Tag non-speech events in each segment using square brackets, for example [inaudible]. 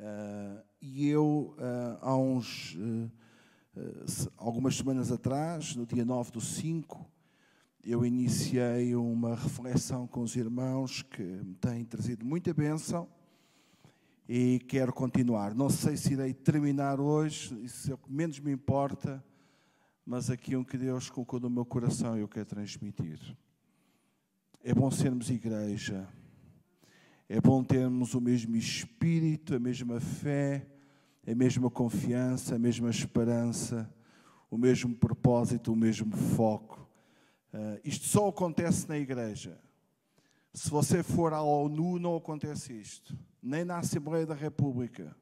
Uh, e eu, uh, há uns, uh, algumas semanas atrás, no dia 9 do 5, eu iniciei uma reflexão com os irmãos que me têm trazido muita bênção e quero continuar. Não sei se irei terminar hoje, isso é o que menos me importa, mas aqui um que Deus colocou no meu coração eu quero transmitir. É bom sermos igreja é bom termos o mesmo espírito, a mesma fé, a mesma confiança, a mesma esperança, o mesmo propósito, o mesmo foco. Uh, isto só acontece na igreja. Se você for à ONU, não acontece isto. Nem na Assembleia da República.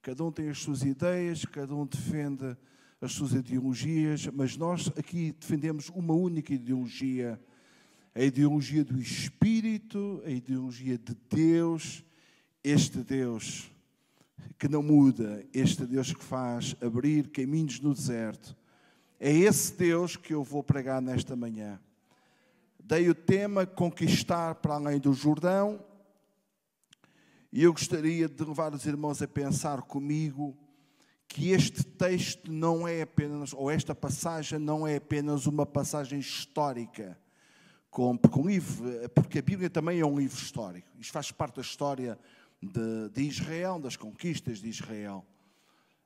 Cada um tem as suas ideias, cada um defende as suas ideologias, mas nós aqui defendemos uma única ideologia a ideologia do Espírito, a ideologia de Deus, este Deus que não muda, este Deus que faz abrir caminhos no deserto. É esse Deus que eu vou pregar nesta manhã. Dei o tema Conquistar para além do Jordão. E eu gostaria de levar os irmãos a pensar comigo que este texto não é apenas, ou esta passagem não é apenas uma passagem histórica com, porque, livro, porque a Bíblia também é um livro histórico. Isto faz parte da história de, de Israel, das conquistas de Israel.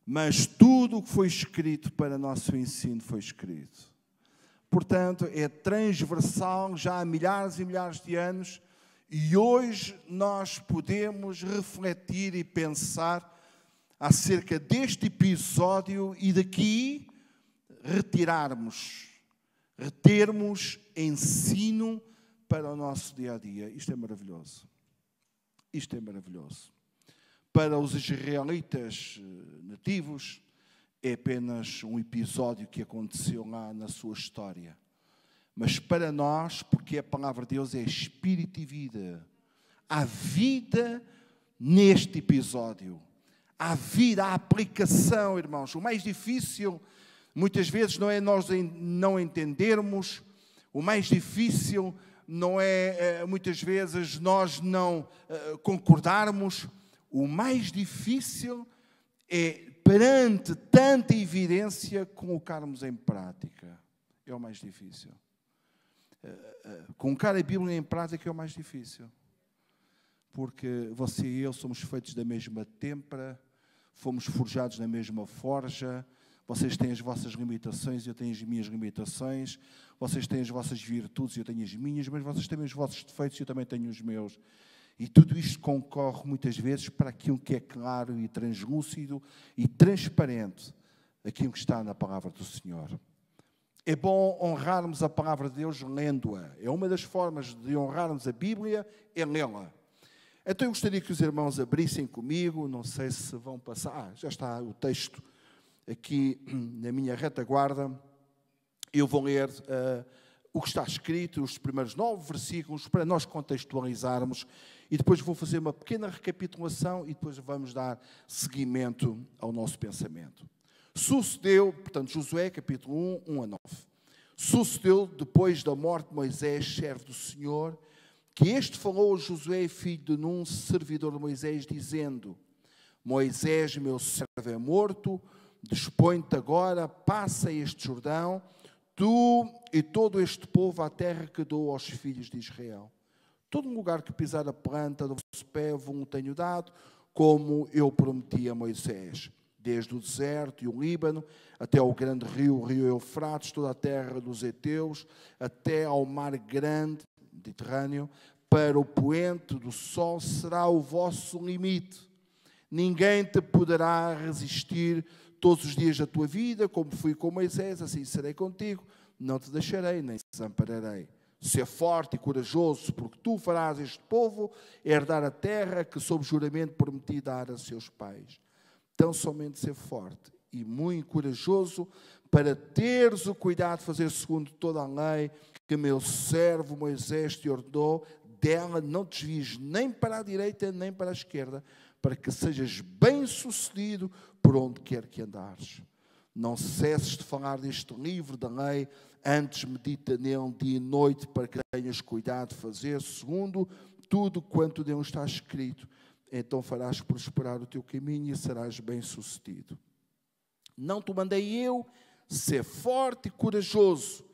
Mas tudo o que foi escrito para nosso ensino foi escrito. Portanto, é transversal já há milhares e milhares de anos e hoje nós podemos refletir e pensar acerca deste episódio e daqui retirarmos retermos ensino para o nosso dia a dia. Isto é maravilhoso. Isto é maravilhoso. Para os israelitas eh, nativos, é apenas um episódio que aconteceu lá na sua história. Mas para nós, porque a palavra de Deus é espírito e vida, há vida neste episódio. Há vida, há aplicação, irmãos. O mais difícil Muitas vezes não é nós não entendermos, o mais difícil não é eh, muitas vezes nós não eh, concordarmos, o mais difícil é perante tanta evidência colocarmos em prática. É o mais difícil. Eh, colocar a Bíblia em prática é o mais difícil. Porque você e eu somos feitos da mesma têmpera, fomos forjados na mesma forja, vocês têm as vossas limitações, eu tenho as minhas limitações. Vocês têm as vossas virtudes, eu tenho as minhas, mas vocês têm os vossos defeitos, eu também tenho os meus. E tudo isto concorre muitas vezes para aquilo que é claro e translúcido e transparente, aquilo que está na palavra do Senhor. É bom honrarmos a palavra de Deus lendo-a. É uma das formas de honrarmos a Bíblia, é lê-la. Então eu gostaria que os irmãos abrissem comigo, não sei se vão passar. Ah, já está o texto aqui [clears throat] na minha retaguarda, eu vou ler uh, o que está escrito, os primeiros nove versículos, para nós contextualizarmos, e depois vou fazer uma pequena recapitulação e depois vamos dar seguimento ao nosso pensamento. Sucedeu, portanto, Josué, capítulo 1, 1 a 9. Sucedeu, depois da morte de Moisés, servo do Senhor, que este falou a Josué, filho de Num, servidor de Moisés, dizendo: Moisés, meu servo, é morto, Dispõe-te agora, passa este Jordão, tu e todo este povo à terra que dou aos filhos de Israel. Todo lugar que pisar a planta do vosso pé vos tenho dado, como eu prometi a Moisés. Desde o deserto e o Líbano, até ao grande rio, o rio Eufrates, toda a terra dos heteus, até ao mar grande, Mediterrâneo, para o poente do sol será o vosso limite. Ninguém te poderá resistir todos os dias da tua vida, como fui com Moisés, assim serei contigo, não te deixarei, nem te desampararei. Ser forte e corajoso, porque tu farás este povo herdar a terra que, sob juramento, prometi dar a seus pais. Tão somente ser forte e muito corajoso, para teres o cuidado de fazer segundo toda a lei que meu servo Moisés te ordenou, dela não te desvies nem para a direita nem para a esquerda, para que sejas bem-sucedido por onde quer que andares. Não cesses de falar deste livro da lei, antes medita nele dia e noite, para que tenhas cuidado de fazer segundo tudo quanto Deus está escrito. então farás prosperar o teu caminho e serás bem-sucedido. Não te mandei eu, ser forte e corajoso.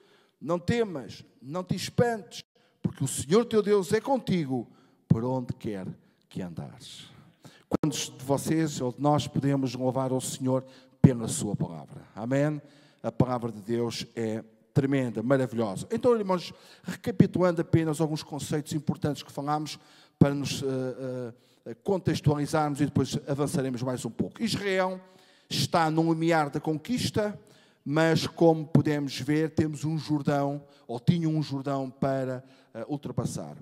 Não temas, não te espantes, porque o Senhor teu Deus é contigo por onde quer que andares. Quantos de vocês ou de nós podemos louvar ao Senhor pela Sua palavra? Amém? A palavra de Deus é tremenda, maravilhosa. Então, irmãos, recapitulando apenas alguns conceitos importantes que falámos para nos uh, uh, contextualizarmos e depois avançaremos mais um pouco. Israel está no limiar da conquista, mas como podemos ver, temos um Jordão, ou tinha um Jordão para uh, ultrapassar.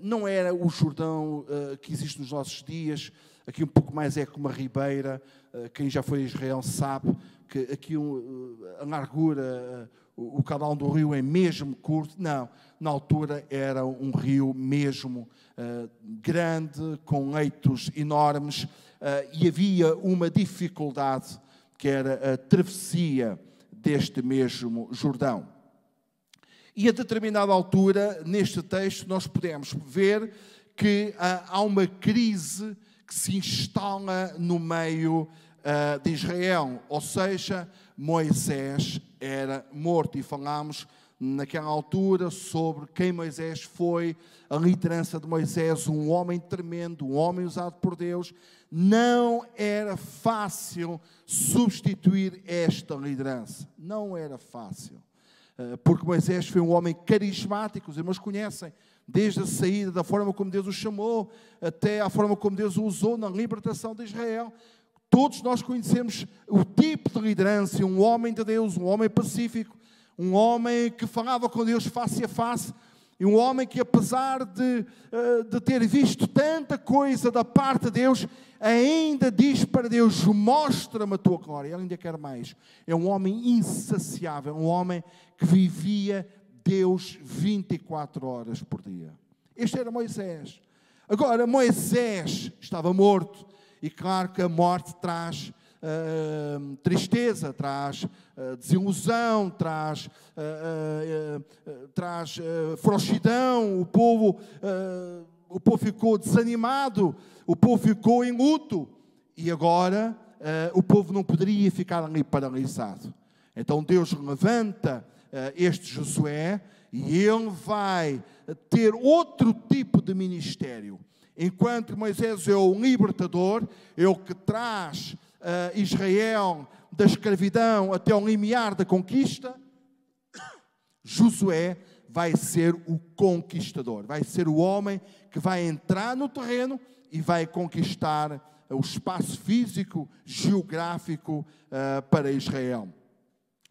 não era o Jordão que existe nos nossos dias, aqui um pouco mais é como uma ribeira, quem já foi a Israel sabe que aqui um, a largura, o, o canal do rio é mesmo curto. Não, na altura era um rio mesmo grande, com leitos enormes, e havia uma dificuldade que era a travessia deste mesmo Jordão. E a determinada altura, neste texto, nós podemos ver que uh, há uma crise que se instala no meio de Israel, ou seja, Moisés era morto. E falámos naquela altura sobre quem Moisés foi, a liderança de Moisés, um homem tremendo, um homem usado por Deus. Não era fácil substituir esta liderança. Não era fácil. Eh, porque Moisés foi um homem carismático, os irmãos conhecem, desde a saída, da forma como Deus o chamou, até a forma como Deus o usou na libertação de Israel. Todos nós conhecemos o tipo de liderança, um homem de Deus, um homem pacífico, um homem que falava com Deus face a face, e um homem que, apesar de, eh, de ter visto tanta coisa da parte de Deus, ainda diz para Deus: Mostra-me a tua glória. Ele ainda quer mais. É um homem insaciável, um homem que vivia Deus 24 horas por dia. Este era Moisés. Agora, Moisés estava morto, e claro que a morte traz uh, tristeza, traz uh, desilusão, traz, uh, traz frouxidão. O povo, o povo ficou desanimado, o povo ficou em luto. E agora o povo não poderia ficar ali paralisado. Então Deus levanta este Josué e ele vai ter outro tipo de ministério. Enquanto Moisés é o libertador, é o que traz uh, Israel da escravidão até o limiar da conquista, Josué vai ser o conquistador, vai ser o homem que vai entrar no terreno e vai conquistar o espaço físico, geográfico uh, para Israel.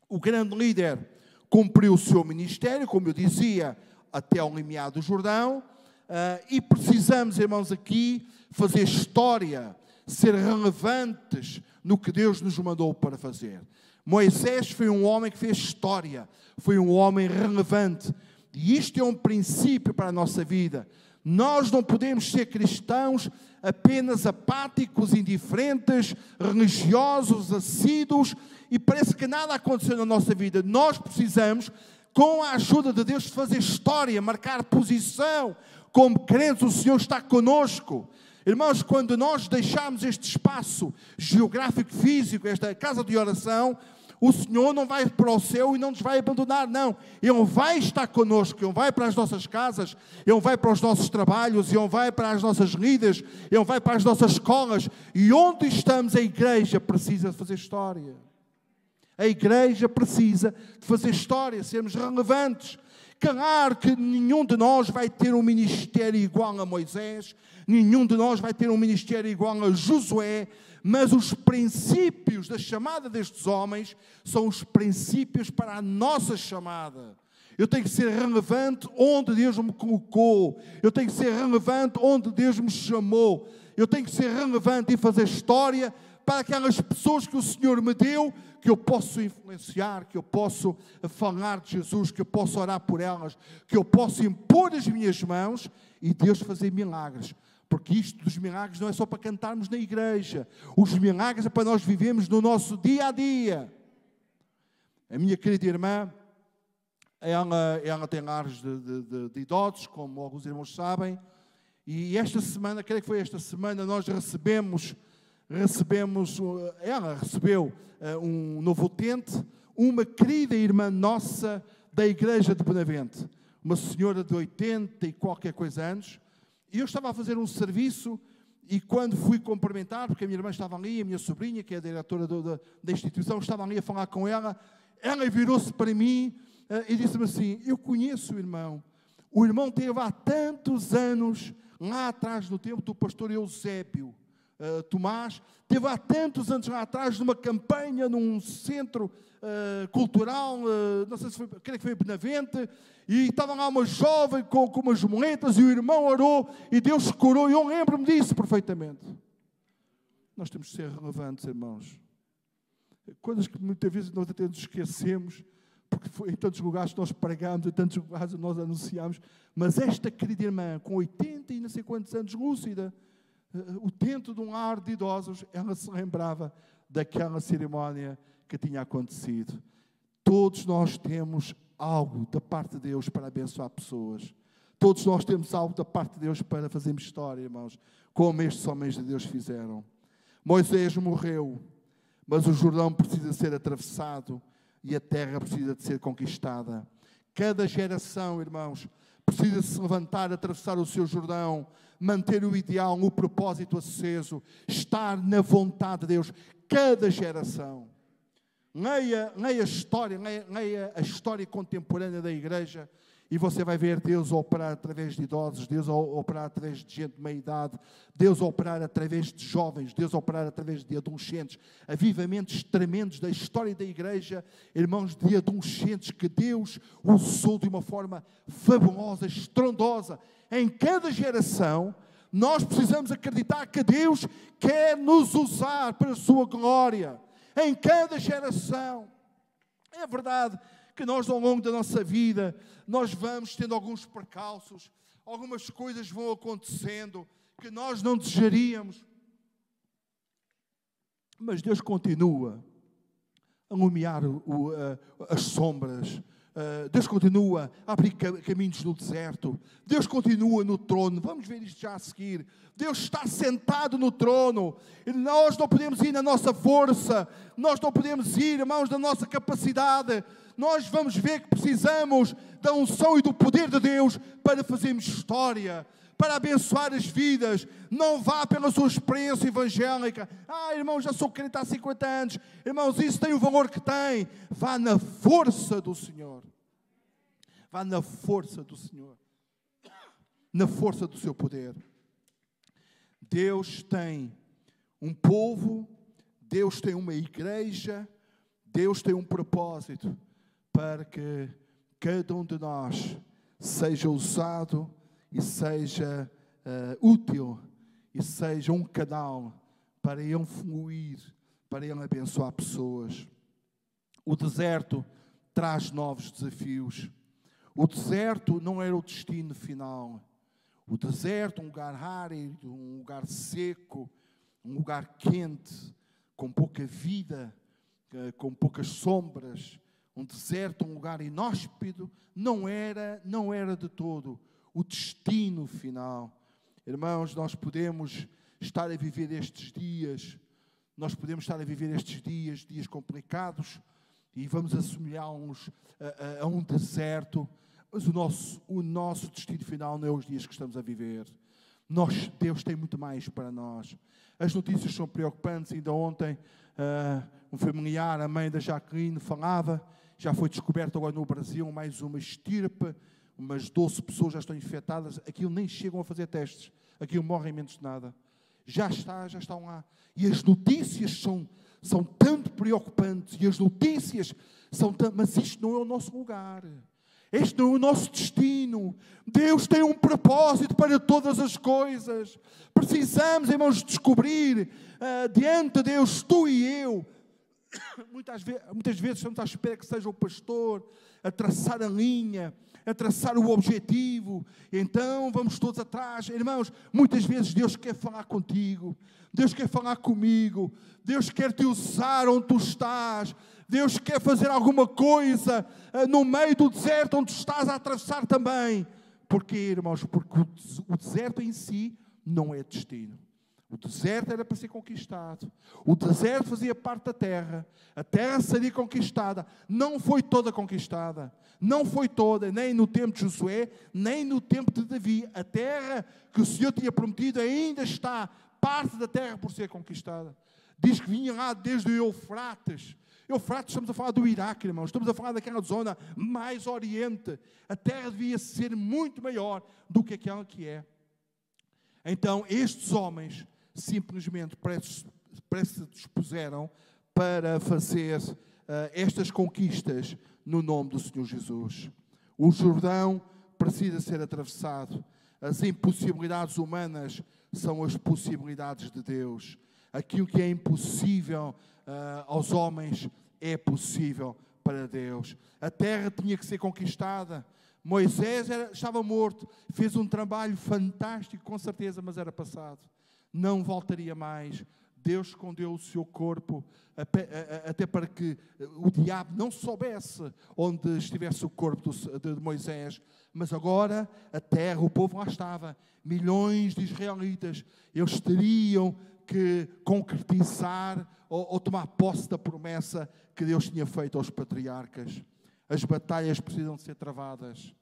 O grande líder cumpriu o seu ministério, como eu dizia, até o limiar do Jordão, Uh, e precisamos, irmãos, aqui fazer história, ser relevantes no que Deus nos mandou para fazer. Moisés foi um homem que fez história, foi um homem relevante. E isto é um princípio para a nossa vida. Nós não podemos ser cristãos apenas apáticos, indiferentes, religiosos, assíduos e parece que nada aconteceu na nossa vida. Nós precisamos, com a ajuda de Deus, fazer história, marcar posição, como crentes, o Senhor está conosco. Irmãos, quando nós deixamos este espaço geográfico, físico, esta casa de oração, o Senhor não vai para o céu e não nos vai abandonar, não. Ele vai estar conosco, Ele vai para as nossas casas, Ele vai para os nossos trabalhos, Ele vai para as nossas lidas, Ele vai para as nossas escolas. E onde estamos, a igreja precisa fazer história. A igreja precisa de fazer história, sermos relevantes. Claro que nenhum de nós vai ter um ministério igual a Moisés, nenhum de nós vai ter um ministério igual a Josué, mas os princípios da chamada destes homens são os princípios para a nossa chamada. Eu tenho que ser relevante onde Deus me colocou. Eu tenho que ser relevante onde Deus me chamou. Eu tenho que ser relevante e fazer história para aquelas pessoas que o Senhor me deu, que eu posso influenciar, que eu posso falar de Jesus, que eu posso orar por elas, que eu posso impor as minhas mãos e Deus fazer milagres. Porque isto dos milagres não é só para cantarmos na igreja. Os milagres é para nós vivermos no nosso dia a dia. A minha querida irmã, ela, ela tem lares de, de, de, de idosos, como alguns irmãos sabem, E esta semana, creio que foi esta semana, nós recebemos, recebemos, ela recebeu uh, um novo utente, uma querida irmã nossa da igreja de Benavente, uma senhora de 80 e qualquer coisa anos, e eu estava a fazer um serviço e quando fui cumprimentar, porque a minha irmã estava ali, a minha sobrinha, que é a diretora do, da, da, instituição, estava ali a falar com ela, ela virou-se para mim uh, e disse-me assim: Eu conheço o irmão. O irmão teve há tantos anos lá atrás no tempo do pastor Eusébio uh, Tomás, teve há tantos anos atrás numa campanha num centro uh, cultural, uh, não sei se foi, creio que foi Benavente, e estava lá uma jovem com, com umas muletas e o irmão orou e Deus curou, e eu lembro-me disso perfeitamente. Nós temos de ser relevantes, irmãos. Coisas que muitas vezes nós até nos esquecemos, porque foi em tantos lugares que nós pregamos, em tantos lugares nós anunciamos, mas esta querida irmã, com 80 e não sei quantos anos, lúcida, o tento de um ar de idosos, ela se lembrava daquela cerimónia que tinha acontecido. Todos nós temos algo da parte de Deus para abençoar pessoas. Todos nós temos algo da parte de Deus para fazermos história, irmãos, como estes homens de Deus fizeram. Moisés morreu, mas o Jordão precisa ser atravessado e a terra precisa de ser conquistada. Cada geração, irmãos, precisa se levantar, atravessar o seu Jordão, manter o ideal, o propósito aceso, estar na vontade de Deus. Cada geração. Leia, leia a história, leia, leia a história contemporânea da igreja e você vai ver Deus operar através de idosos, Deus operar através de gente de meia idade, Deus operar através de jovens, Deus operar através de adolescentes, avivamentos tremendos da história da igreja, irmãos de adolescentes que Deus usou de uma forma fabulosa, estrondosa. Em cada geração, nós precisamos acreditar que Deus quer nos usar para a sua glória. Em cada geração. É verdade que nós ao longo da nossa vida, nós vamos tendo alguns percalços, algumas coisas vão acontecendo que nós não desejaríamos. Mas Deus continua a iluminar as sombras, Uh, Deus continua a abrir caminhos no deserto. Deus continua no trono. Vamos ver isto já a seguir. Deus está sentado no trono. E nós não podemos ir na nossa força. Nós não podemos ir, irmãos, na nossa capacidade. Nós vamos ver que precisamos da unção e do poder de Deus para fazermos história para abençoar as vidas. Não vá pela sua experiência evangélica. Ah, irmão, já sou crente há 50 anos. Irmãos, isso tem o valor que tem. Vá na força do Senhor. Vá na força do Senhor. Na força do seu poder. Deus tem um povo, Deus tem uma igreja, Deus tem um propósito para que cada um de nós seja usado e seja uh, útil e seja um canal para ele fluir, para ele abençoar pessoas. O deserto traz novos desafios. O deserto não era o destino final. O deserto, um lugar árido, um lugar seco, um lugar quente, com pouca vida, eh, com poucas sombras, um deserto, um lugar inóspito, não era, não era de todo o destino final. Irmãos, nós podemos estar a viver estes dias, nós podemos estar a viver estes dias, dias complicados, e vamos assemelhá-los a, a, a, um deserto, mas o nosso, o nosso destino final não é os dias que estamos a viver. Nós, Deus tem muito mais para nós. As notícias são preocupantes. Ainda ontem, uh, um familiar, a mãe da Jacqueline, falava, já foi descoberto agora no Brasil mais uma estirpe umas 12 pessoas já estão infectadas, aquilo nem chegam a fazer testes, aquilo morrem menos de nada. Já está, já estão lá. E as notícias são, são tanto preocupantes, e as notícias são tanto, mas isto não é o nosso lugar. Este não é o nosso destino. Deus tem um propósito para todas as coisas. Precisamos, irmãos, descobrir uh, diante de Deus, tu e eu. [coughs] Muitas vezes, muitas vezes estamos à espera que seja o pastor a traçar a linha, a traçar o objetivo. Então vamos todos atrás. Irmãos, muitas vezes Deus quer falar contigo, Deus quer falar comigo, Deus quer te usar onde tu estás. Deus quer fazer alguma coisa uh, no meio do deserto onde tu estás a atravessar também, Porquê, irmãos? Porque o deserto em si não é destino. O deserto era para ser conquistado. O deserto fazia parte da terra. A terra seria conquistada. Não foi toda conquistada. Não foi toda, nem no tempo de Josué, nem no tempo de Davi. A terra que o Senhor tinha prometido ainda está parte da terra por ser conquistada. Diz que vinha lá desde o Eufrates. Eufrates, estamos a falar do Iraque, irmãos. Estamos a falar daquela zona mais oriente. A terra devia ser muito maior do que aquela que é. Então, estes homens simplesmente predispuseram para fazer uh, estas conquistas no nome do Senhor Jesus. O Jordão precisa ser atravessado. As impossibilidades humanas são as possibilidades de Deus. Aquilo que é impossível uh, aos homens é possível para Deus. A terra tinha que ser conquistada. Moisés era, estava morto, fez um trabalho fantástico, com certeza, mas era passado não voltaria mais. Deus escondeu o seu corpo até para que o diabo não soubesse onde estivesse o corpo de Moisés. Mas agora a terra, o povo lá estava, milhões de israelitas, eles teriam que concretizar ou, ou tomar posse da promessa que Deus tinha feito aos patriarcas. As batalhas precisam ser travadas.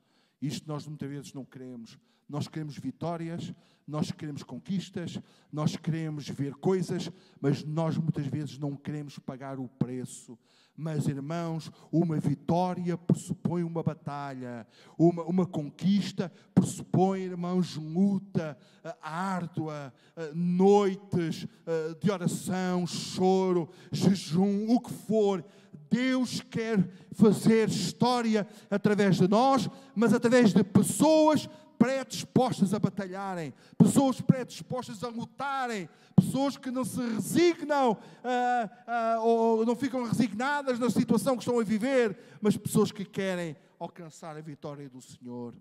Isto nós muitas vezes não queremos. Nós queremos vitórias, nós queremos conquistas, nós queremos ver coisas, mas nós muitas vezes não queremos pagar o preço. Mas, irmãos, uma vitória pressupõe uma batalha, uma, uma conquista pressupõe, irmãos, luta uh, árdua, uh, noites uh, de oração, choro, jejum, o que for. Deus quer fazer história através de nós, mas através de pessoas predispostas a batalharem, pessoas predispostas a lutarem, pessoas que não se resignam uh, uh, ou não ficam resignadas na situação que estão a viver, mas pessoas que querem alcançar a vitória do Senhor.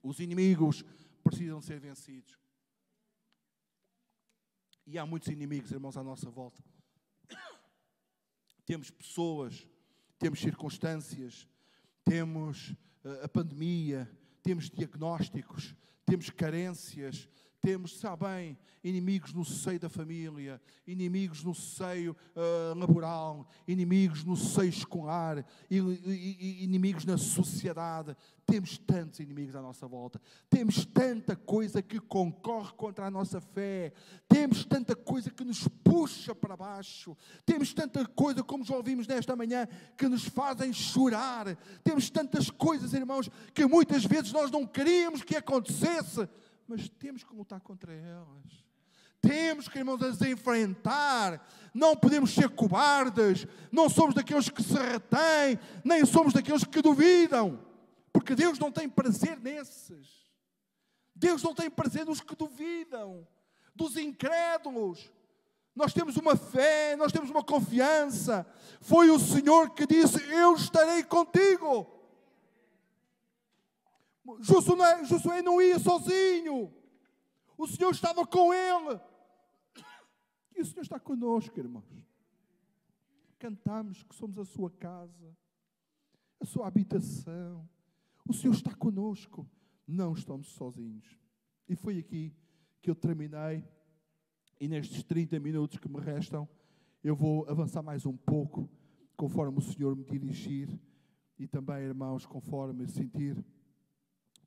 Os inimigos precisam ser vencidos. E há muitos inimigos, irmãos, à nossa volta. [coughs] Temos pessoas, temos circunstâncias, temos uh, a pandemia, temos diagnósticos, temos carências, temos, sabe bem, inimigos no seio da família, inimigos no seio uh, laboral, inimigos no seio escolar, inimigos na sociedade. Temos tantos inimigos à nossa volta. Temos tanta coisa que concorre contra a nossa fé. Temos tanta coisa que nos puxa para baixo. Temos tanta coisa, como já ouvimos nesta manhã, que nos fazem chorar. Temos tantas coisas, irmãos, que muitas vezes nós não queríamos que acontecesse mas temos que lutar contra elas. Temos que, irmãos, as enfrentar. Não podemos ser cobardes. Não somos daqueles que se retêm, nem somos daqueles que duvidam. Porque Deus não tem prazer nesses. Deus não tem prazer nos que duvidam, dos incrédulos. Nós temos uma fé, nós temos uma confiança. Foi o Senhor que disse: Eu estarei contigo. Josué, Josué não ia sozinho. O Senhor estava com ele. E o Senhor está conosco, irmãos. Cantamos que somos a sua casa, a sua habitação. O Senhor está conosco. Não estamos sozinhos. E foi aqui que eu terminei. E nestes 30 minutos que me restam, eu vou avançar mais um pouco, conforme o Senhor me dirigir. E também, irmãos, conforme sentir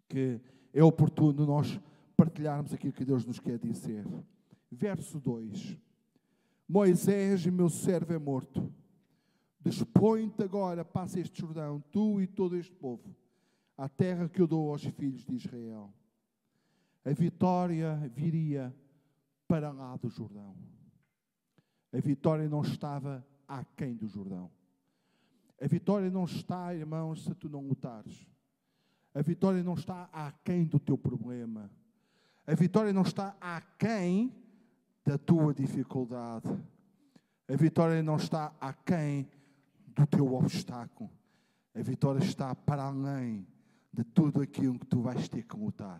que é oportuno nós partilharmos aquilo que Deus nos quer dizer. Verso 2: Moisés, meu servo, é morto. Dispõe-te agora, passa este Jordão, tu e todo este povo, à terra que eu dou aos filhos de Israel. A vitória viria para lá do Jordão. A vitória não estava aquém do Jordão. A vitória não está, irmãos, se tu não lutares. A vitória não está aquém do teu problema. A vitória não está aquém da tua dificuldade. A vitória não está aquém do teu obstáculo. A vitória está para além de tudo aquilo que tu vais ter que lutar.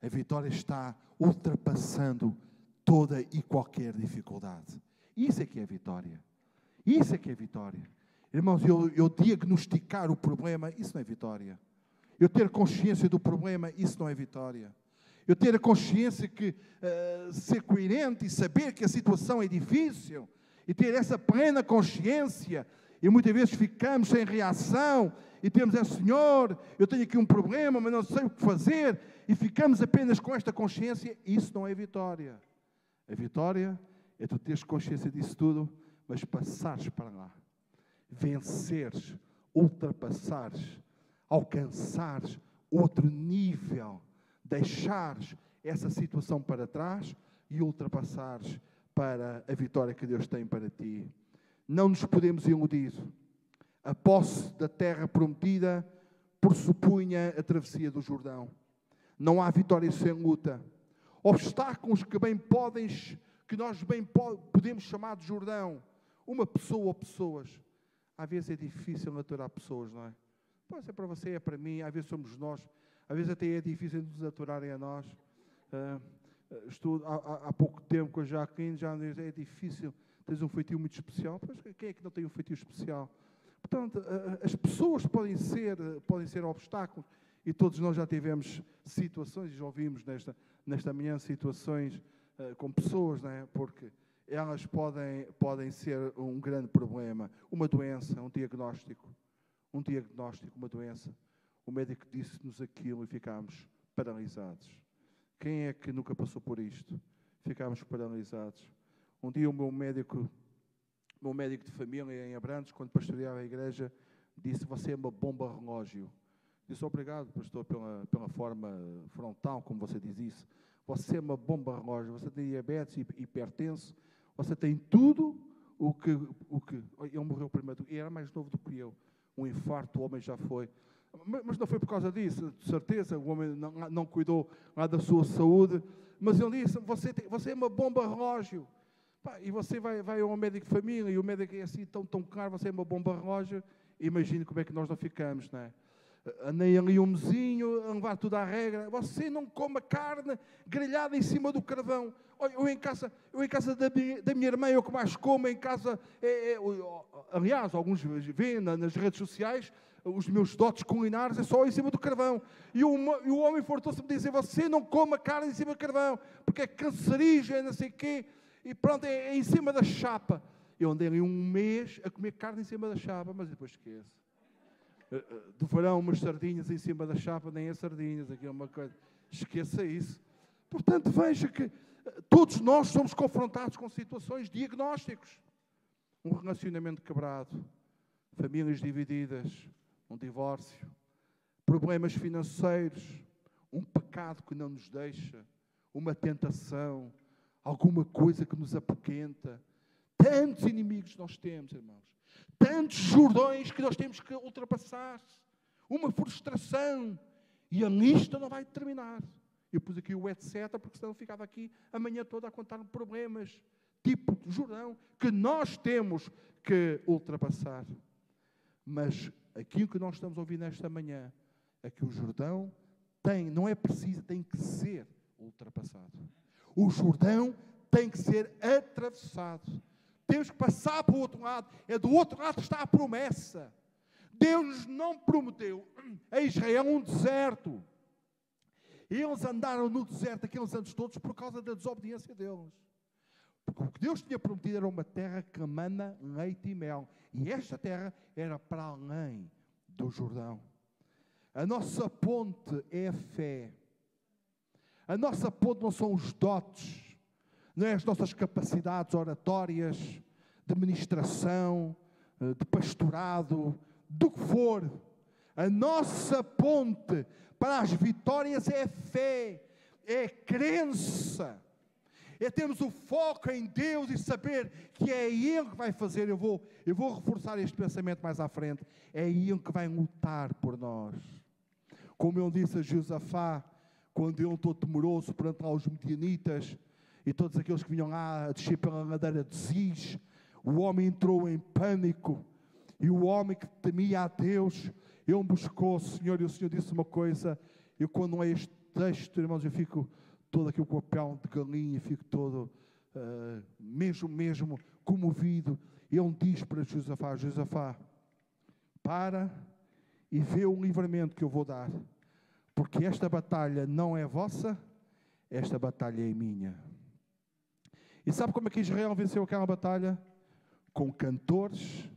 A vitória está ultrapassando toda e qualquer dificuldade. Isso é que é vitória. Isso é que é vitória. Irmãos, eu, eu diagnosticar o problema, isso não é vitória. Eu ter consciência do problema, isso não é vitória. Eu ter a consciência que uh, ser coerente e saber que a situação é difícil e ter essa plena consciência e muitas vezes ficamos sem reação e temos é Senhor, eu tenho aqui um problema, mas não sei o que fazer e ficamos apenas com esta consciência, isso não é vitória. A vitória é tu teres consciência disso tudo, mas passares para lá, venceres, ultrapassares, alcançares outro nível, deixares essa situação para trás e ultrapassares para a vitória que Deus tem para ti. Não nos podemos iludir. A posse da terra prometida pressupunha a travessia do Jordão. Não há vitória sem luta. Obstáculos que bem podem, que nós bem podemos chamar de Jordão. Uma pessoa ou pessoas. Às vezes é difícil aturar pessoas, não é? Pode ser para você, é para mim, às vezes somos nós. Às vezes até é difícil nos aturarem a nós. Uh, estou há, há, pouco tempo com a Jaqueline, já é difícil. Tens um feitio muito especial. Quem é que não tem um feitio especial? Portanto, as pessoas podem ser, podem ser obstáculos. E todos nós já tivemos situações, já ouvimos nesta, nesta manhã situações uh, com pessoas, não é? porque elas podem, podem ser um grande problema. Uma doença, um diagnóstico. Um diagnóstico, uma doença. O médico disse-nos aquilo e ficámos paralisados. Quem é que nunca passou por isto? Ficámos paralisados. Um dia o meu médico, meu médico de família em Abrantes, quando pastoreava a igreja, disse: Você é uma bomba relógio. Disse: Obrigado, pastor, pela, pela forma frontal, como você diz isso. Você é uma bomba relógio. Você tem diabetes, hipertenso. Você tem tudo o que. O que ele morreu primeiro. E era mais novo do que eu. Um infarto, o homem já foi. Mas não foi por causa disso, de certeza, o homem não, não cuidou da sua saúde. Mas ele disse: Você, tem, você é uma bomba relógio. Pá, e você vai, vai a um médico de família e o médico é assim tão, tão caro, você é uma bomba relógio. Imagine como é que nós não ficamos, não é? Andei ali um mesinho, a levar tudo à regra. Você não come carne grelhada em cima do carvão. Eu em casa, eu em casa da, minha, da minha irmã, eu que mais como em casa. É, é, aliás, alguns veem nas redes sociais os meus dotes culinários é só em cima do carvão. E o, e o homem forçou-se a dizer: Você não come carne em cima do carvão, porque é cancerígeno, não sei o quê. E pronto, é, é, em cima da chapa. Eu andei ali um mês a comer carne em cima da chapa, mas depois esqueço. Eh, eh, do verão, umas sardinhas em cima da chapa, nem as sardinhas, aqui é uma coisa. Esqueça isso. Portanto, veja que eh, todos nós somos confrontados com situações, diagnósticos. Um relacionamento quebrado, famílias divididas, um divórcio, problemas financeiros, um pecado que não nos deixa, uma tentação, alguma coisa que nos apoquenta. Tantos inimigos nós temos, irmãos. Tantos jordões que nós temos que ultrapassar. Uma frustração. E a lista não vai terminar. Eu pus aqui o etc, porque senão ficava aqui a manhã toda a contar problemas, tipo de Jordão, que nós temos que ultrapassar. Mas aquilo que nós estamos a ouvir nesta manhã é que o Jordão tem, não é preciso, tem que ser ultrapassado. O Jordão tem que ser atravessado. Temos que passar para o outro lado. É do outro lado está a promessa. Deus não prometeu a Israel um deserto. Eles andaram no deserto aqueles anos todos por causa da desobediência deles. Porque o que Deus tinha prometido era uma terra que mana leite e mel. E esta terra era para além do Jordão. A nossa ponte é a fé. A nossa ponte não são os dotes, não é as nossas capacidades oratórias, de ministração, eh, de pastorado, do que for. A nossa ponte para as vitórias é fé, é crença é termos o foco em Deus e saber que é Ele que vai fazer. Eu vou, eu vou reforçar este pensamento mais à frente. É Ele que vai lutar por nós. Como ele disse a Josafá, quando ele todo temeroso perante lá os medianitas e todos aqueles que vinham lá a descer pela ladeira de Ziz, o homem entrou em pânico e o homem que temia a Deus, ele buscou o Senhor e o Senhor disse uma coisa. Eu, quando leio este texto, irmãos, eu fico todo aquele papel de galinha, fico todo, uh, mesmo, mesmo comovido. Ele diz para Josafá: Josafá, para e vê o livramento que eu vou dar, porque esta batalha não é vossa, esta batalha é minha. E sabe como é que Israel venceu aquela batalha? Com cantores,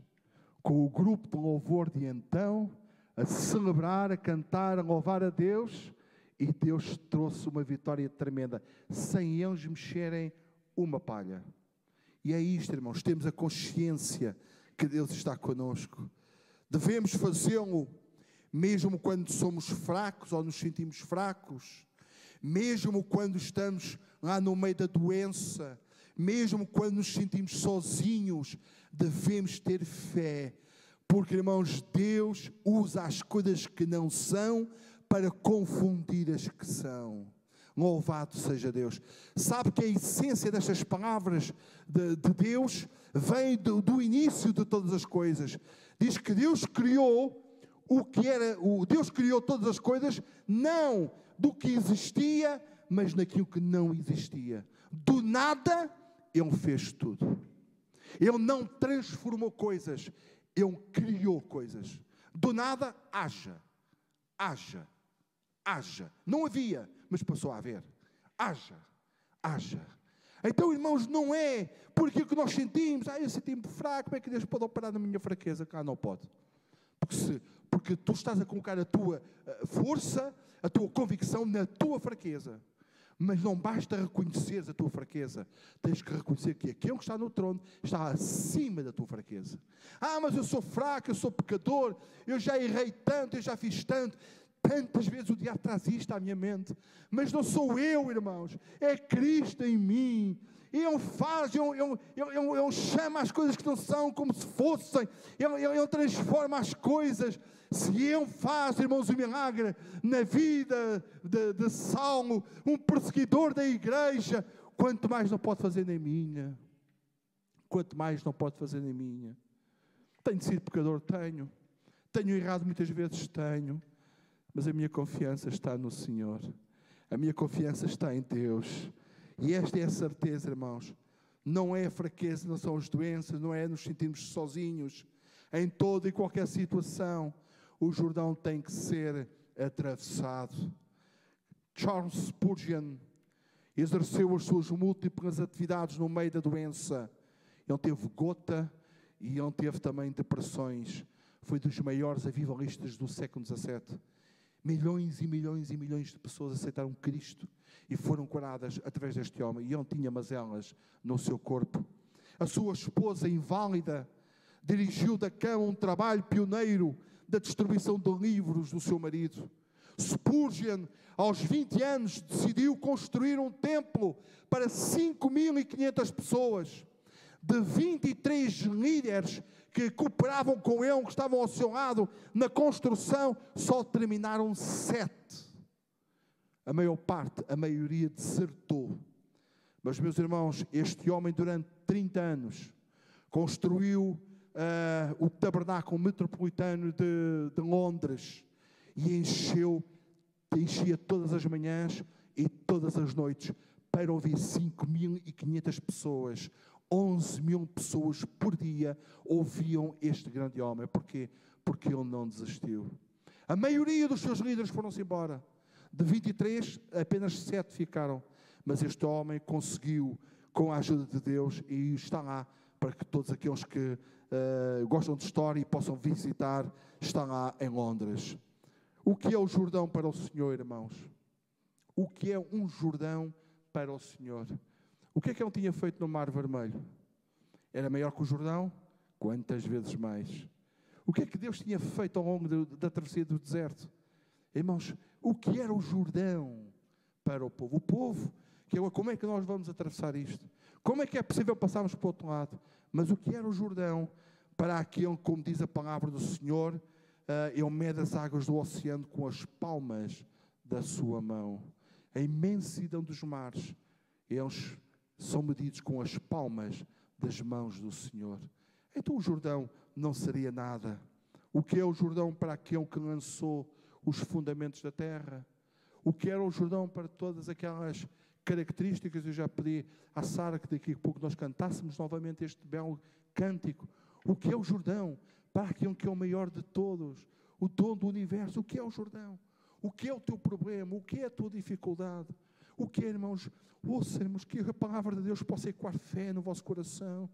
com o grupo de louvor de então, a celebrar, a cantar, a louvar a Deus, e Deus trouxe uma vitória tremenda, sem eles mexerem uma palha. E é isto, irmãos, temos a consciência que Deus está conosco. Devemos fazê-lo mesmo quando somos fracos ou nos sentimos fracos, mesmo quando estamos lá no meio da doença, mesmo quando nos sentimos sozinhos, devemos ter fé, porque, irmãos, Deus usa as coisas que não são para confundir as que são. Louvado seja Deus. Sabe que a essência destas palavras de, de Deus vem do, do, início de todas as coisas. Diz que Deus criou o que era, o Deus criou todas as coisas não do que existia, mas naquilo que não existia. Do nada, Ele fez tudo. Ele não transformou coisas, Ele criou coisas. Do nada, haja, haja, haja. Não havia, mas passou a haver. Haja, haja. Então, irmãos, não é por aquilo que nós sentimos, ah, eu senti-me fraco, como é que Deus pode operar na minha fraqueza? Cá não pode. Porque, se, porque tu estás a colocar a tua eh, força, a tua convicção na tua fraqueza. Mas não basta reconheceres a tua fraqueza, tens que reconhecer que aquele que está no trono está acima da tua fraqueza. Ah, mas eu sou fraco, eu sou pecador, eu já errei tanto, eu já fiz tanto. Tantas vezes o diabo traz isto à minha mente, mas não sou eu, irmãos, é Cristo em mim. Ele faz, ele, ele, ele, ele, chama as coisas que não são como se fossem, ele, ele transforma as coisas. Se Ele faz, irmãos, um milagre na vida de, de Salmo, um perseguidor da igreja, quanto mais não pode fazer na minha. Quanto mais não pode fazer na minha. Tenho sido pecador? Tenho. Tenho errado muitas vezes? Tenho mas a minha confiança está no Senhor. A minha confiança está em Deus. E esta é a certeza, irmãos. Não é a fraqueza, não são as doenças, não é nos sentirmos sozinhos. Em toda e qualquer situação, o Jordão tem que ser atravessado. Charles Spurgeon exerceu as suas múltiplas atividades no meio da doença. Ele teve gota e ele teve também depressões. Foi dos maiores avivalistas do século XVII Milhões e milhões e milhões de pessoas aceitaram Cristo e foram curadas através deste homem. E ele tinha mazelas no seu corpo. A sua esposa inválida dirigiu da cama um trabalho pioneiro da distribuição de livros do seu marido. Spurgeon, aos 20 anos, decidiu construir um templo para 5.500 pessoas. De 23 líderes que cooperavam com ele, que estavam ao seu lado na construção, só terminaram sete. A maior parte, a maioria desertou. Mas, meus irmãos, este homem, durante 30 anos, construiu uh, o tabernáculo metropolitano de, de Londres e encheu, enchia todas as manhãs e todas as noites para ouvir 5.500 pessoas 11 mil pessoas por dia ouviam este grande homem. Porquê? Porque ele não desistiu. A maioria dos seus líderes foram-se embora. De 23, apenas 7 ficaram. Mas este homem conseguiu, com a ajuda de Deus, e está lá para que todos aqueles que uh, gostam de história e possam visitar, está lá em Londres. O que é o Jordão para o Senhor, irmãos? O que é um Jordão para o Senhor? O que é que ele tinha feito no Mar Vermelho? Era maior que o Jordão? Quantas vezes mais? O que é que Deus tinha feito ao longo da travessia do deserto? Irmãos, o que era o Jordão para o povo? O povo, que é, como é que nós vamos atravessar isto? Como é que é possível passarmos para o outro lado? Mas o que era o Jordão para aquele, como diz a palavra do Senhor, uh, ele mede as águas do oceano com as palmas da sua mão. A imensidão dos mares, eles são medidos com as palmas das mãos do Senhor. Então o Jordão não seria nada. O que é o Jordão para aquele que lançou os fundamentos da terra? O que era o Jordão para todas aquelas características? Eu já pedi à Sara que daqui a pouco nós cantássemos novamente este belo cântico. O que é o Jordão para aquele que é o maior de todos? o dono do universo, o que é o Jordão? O que é o teu problema? O que é a tua dificuldade? O que é, irmãos? Ouça, irmãos, que a palavra de Deus possa ecoar fé no vosso coração.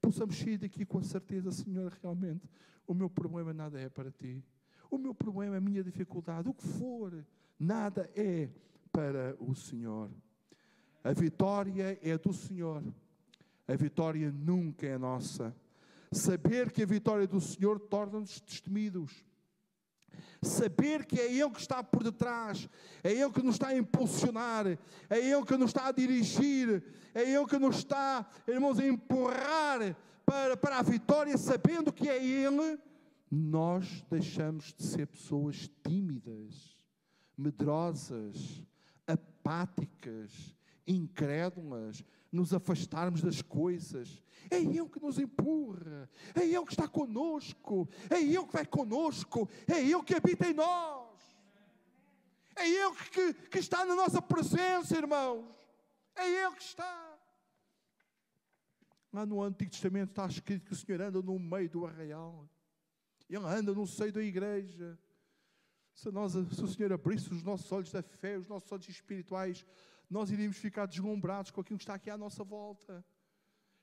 Possamos sair daqui com a certeza, Senhor, realmente, o meu problema nada é para ti. O meu problema, a minha dificuldade, o que for, nada é para o Senhor. A vitória é do Senhor. A vitória nunca é nossa. Saber que a vitória do Senhor torna-nos destemidos. Saber que é Ele que está por detrás, é Ele que nos está a impulsionar, é Ele que nos está a dirigir, é Ele que nos está, irmãos, a empurrar para, para a vitória, sabendo que é Ele, nós deixamos de ser pessoas tímidas, medrosas, apáticas, incrédulas, nos afastarmos das coisas. É Ele que nos empurra, é Ele que está conosco, é Ele que vai conosco, é Ele que habita em nós. É Ele que, que está na nossa presença, irmãos. É Ele que está. Lá no Antigo Testamento está escrito que o Senhor anda no meio do arraial. Ele anda no seio da igreja. Se, nós, se o Senhor abrisse os nossos olhos da fé, os nossos olhos espirituais, nós iríamos ficar deslumbrados com aquilo que está aqui à nossa volta.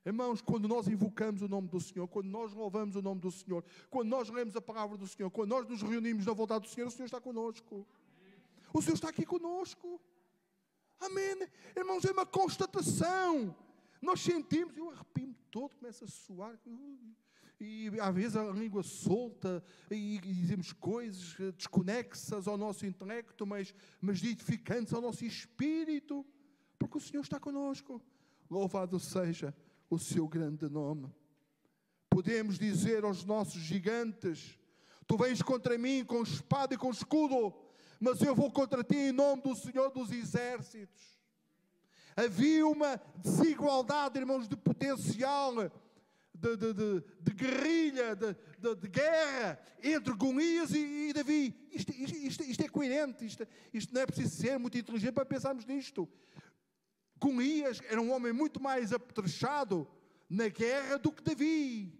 Irmãos, quando nós invocamos o nome do Senhor, quando nós louvamos o nome do Senhor, quando nós lemos a palavra do Senhor, quando nós nos reunimos na vontade do Senhor, o Senhor está conosco. O Senhor está aqui conosco. Amém. Irmãos, é uma constatação. Nós sentimos, eu arrepio-me todo, começa a suar e às vezes a língua solta e, dizemos coisas desconexas ao nosso intelecto, mas, mas edificantes ao nosso espírito, porque o Senhor está conosco. Louvado seja o seu grande nome. Podemos dizer aos nossos gigantes: Tu vens contra mim com espada e com escudo, mas eu vou contra ti em nome do Senhor dos Exércitos. Havia uma desigualdade, irmãos, de potencial de, de, de, de guerrilha, de, guerra entre Golias e, e Davi. Isto, isto, isto, é coerente, isto, isto não é preciso ser muito inteligente para pensarmos nisto. Golias era um homem muito mais apetrechado na guerra do que Davi.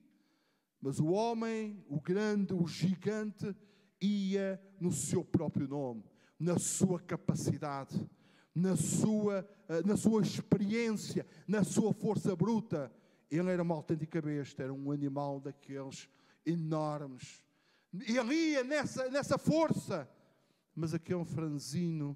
Mas o homem, o grande, o gigante, ia no seu próprio nome, na sua capacidade, na sua, eh, na sua experiência, na sua força bruta. Ele era uma autêntica besta, era um animal daqueles enormes. Ele ia nessa, nessa força. Mas aquele franzino,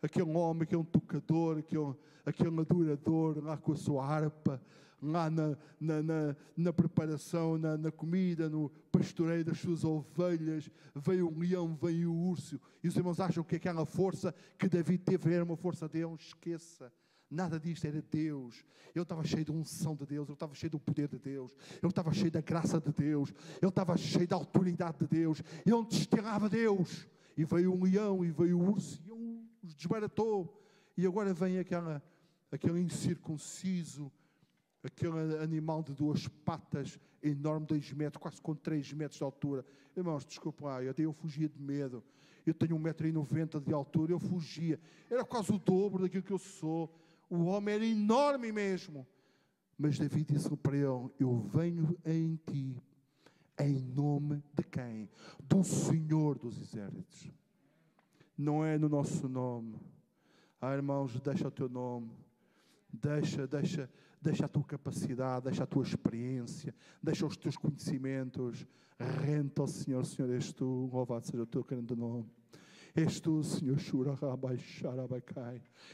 aquele homem, aquele tocador, aquele, aquele adorador lá com a sua harpa, lá na, na, na, na preparação, na, na, comida, no pastoreio das suas ovelhas, veio o leão, veio o urso. E os irmãos acham que aquela força que Davi teve era uma força de Deus. Esqueça. Nada disto era Deus. Eu estava cheio de unção de Deus, eu estava cheio do poder de Deus, eu estava cheio da graça de Deus, eu estava cheio da autoridade de Deus, eu desterrava Deus. E veio um leão e veio o urso e os desbaratou. E agora vem aquela, aquele incircunciso, aquele animal de duas patas, enorme, dois metros, quase com três metros de altura. Irmãos, desculpa lá, eu eu fugia de medo. Eu tenho 1,90m de altura, eu fugia. Era quase o dobro daquilo que eu sou. O homem era enorme mesmo. Mas Davi disse para ele: Eu venho em ti, em nome de quem? Do Senhor dos Exércitos. Não é no nosso nome. Ah, irmãos, deixa o teu nome. Deixa, deixa, deixa a tua capacidade, deixa a tua experiência, deixa os teus conhecimentos. Renta ao Senhor, Senhor, és tu. Louvado seja o teu grande nome. És tu, Senhor, Shuraharabai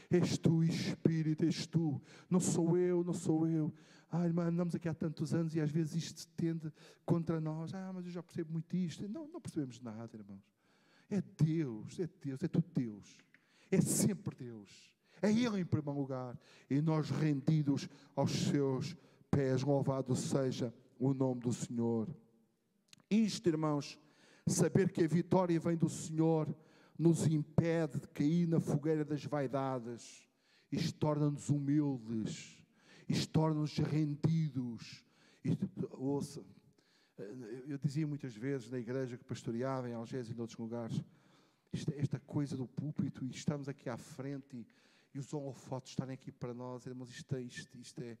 És tu, Espírito, és tu. Não sou eu, não sou eu. Ah, irmã, andamos aqui há tantos anos e às vezes isto se tende contra nós. Ah, mas eu já percebo muito isto. Não, não percebemos nada, irmãos. É Deus, é Deus, é tudo Deus. É sempre Deus. É Ele em primeiro lugar. E nós rendidos aos seus pés, louvado seja o nome do Senhor. Isto, irmãos, saber que a vitória vem do Senhor nos impede de cair na fogueira das vaidades. Isto torna-nos humildes. Isto torna-nos rendidos. Isto, ouça, eu dizia muitas vezes na igreja que pastoreava em Algés e em outros lugares, isto, esta coisa do púlpito, e estamos aqui à frente e, e os holofotes estarem aqui para nós, irmãos, isto, é, isto, isto é,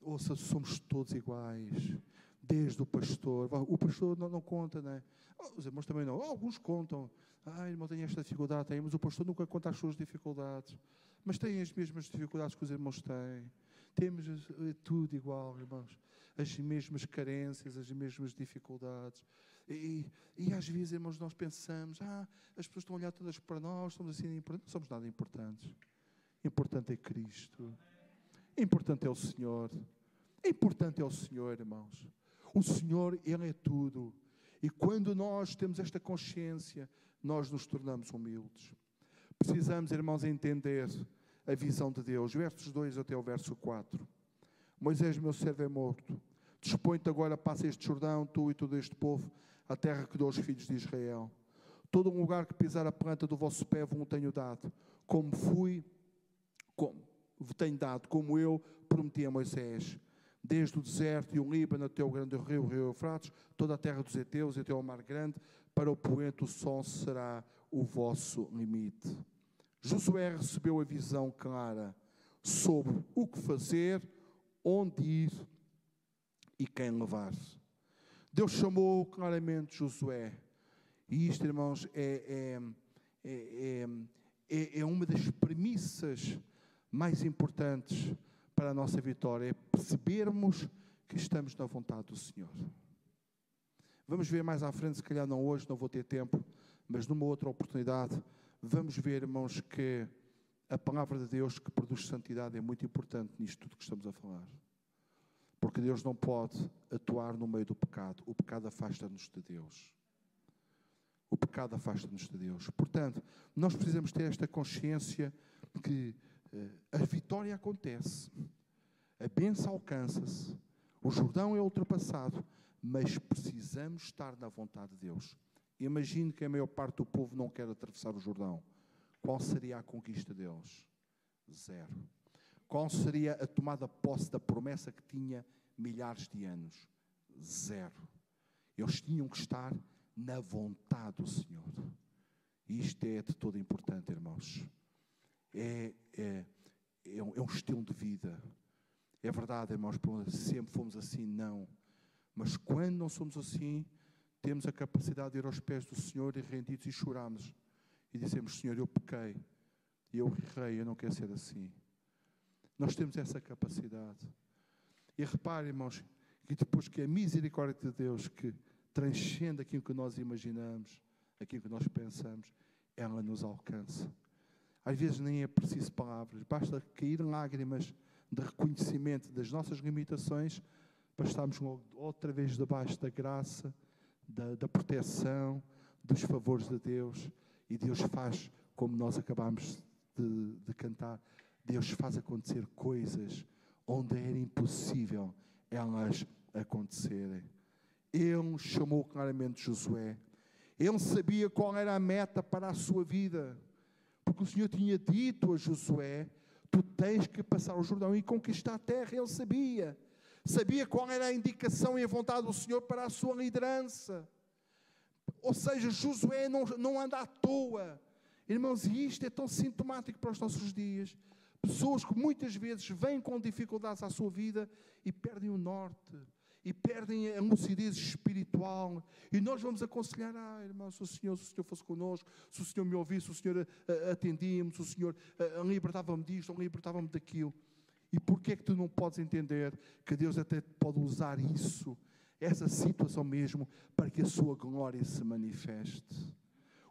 ouça, somos todos iguais. Desde o pastor. O pastor não, não conta, não é? Oh, os irmãos também não. Oh, alguns contam. Ah, irmão, tem esta dificuldade, tem, mas o pastor nunca conta as suas dificuldades. Mas tem as mesmas dificuldades que os irmãos têm. Temos eh, tudo igual, irmãos. As mesmas carências, as mesmas dificuldades. E, e às vezes, irmãos, nós pensamos, ah, as pessoas estão a olhar todas para nós, somos assim. Não somos nada importantes. Importante é Cristo. Importante é o Senhor. Importante é o Senhor, irmãos. O Senhor, Ele é tudo. E quando nós temos esta consciência, nós nos tornamos humildes. Precisamos, irmãos, entender a visão de Deus. Versos 2 até o verso 4. Moisés, meu servo, é morto. Dispõe-te agora, passa este Jordão, tu e todo este povo, a terra que dou aos filhos de Israel. Todo um lugar que pisar a planta do vosso pé vos tenho dado, como fui, como tenho dado, como eu prometi a Moisés desde o deserto e o Líbano até o grande rio, o rio Eufrates, toda a terra dos Eteus e até o mar grande, para o poente o sol será o vosso limite. Josué recebeu a visão clara sobre o que fazer, onde ir e quem levar. Deus chamou claramente Josué. E isto, irmãos, é, é, é, é, é uma das premissas mais importantes para a nossa vitória é percebermos que estamos na vontade do Senhor. Vamos ver mais à frente, se calhar não hoje, não vou ter tempo, mas numa outra oportunidade, vamos ver, irmãos, que a palavra de Deus que produz santidade é muito importante nisto tudo que estamos a falar. Porque Deus não pode atuar no meio do pecado. O pecado afasta-nos de Deus. O pecado afasta-nos de Deus. Portanto, nós precisamos ter esta consciência que a vitória acontece, a bênção alcança-se, o Jordão é ultrapassado, mas precisamos estar na vontade de Deus. Imagine que a maior parte do povo não quer atravessar o Jordão. Qual seria a conquista deles? Zero. Qual seria a tomada posse da promessa que tinha milhares de anos? Zero. Eles tinham que estar na vontade do Senhor. E isto é de todo importante, irmãos é, é, é, um, é um estilo de vida. É verdade, irmãos, sempre fomos assim, não. Mas quando não somos assim, temos a capacidade de ir aos pés do Senhor e rendidos e choramos. E dizemos, Senhor, eu pequei, eu errei, eu não quero ser assim. Nós temos essa capacidade. E repare, irmãos, que depois que a misericórdia de Deus, que transcende aquilo que nós imaginamos, aquilo que nós pensamos, ela nos alcança. Às vezes nem é preciso palavras, basta cair lágrimas de reconhecimento das nossas limitações para estarmos outra vez debaixo da graça, da, da proteção, dos favores de Deus. E Deus faz, como nós acabamos de, de cantar, Deus faz acontecer coisas onde era impossível elas acontecerem. Ele chamou claramente Josué. Ele sabia qual era a meta para a sua vida porque o Senhor tinha dito a Josué: Tu tens que passar o Jordão e conquistar a terra. Ele sabia, sabia qual era a indicação e a vontade do Senhor para a sua liderança. Ou seja, Josué não, não anda à toa. Irmãos, e isto é tão sintomático para os nossos dias. Pessoas que muitas vezes vêm com dificuldades à sua vida e perdem o norte e perdem a lucidez espiritual. E nós vamos aconselhar, ah, irmão, se o Senhor, se o Senhor fosse connosco, se o Senhor me ouvisse, se o Senhor uh, atendia-me, se o Senhor uh, libertava-me disto, libertava-me daquilo. E porquê é que tu não podes entender que Deus até pode usar isso, essa situação mesmo, para que a sua glória se manifeste?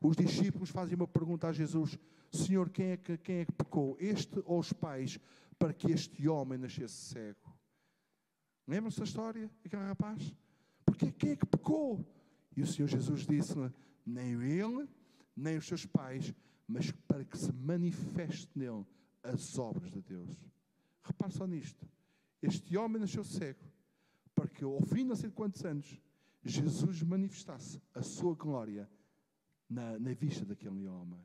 Os discípulos fazem uma pergunta a Jesus: Senhor, quem é que, quem é que pecou? Este ou os pais, para que este homem nascesse cego? Lembram-se da história daquele rapaz? Porque quem é que pecou? E o Senhor Jesus disse nem ele, nem os seus pais, mas para que se manifeste nele as obras de Deus. Repare só nisto. Este homem nasceu cego, para que ao fim de não sei quantos anos, Jesus manifestasse a sua glória na, na vista daquele homem.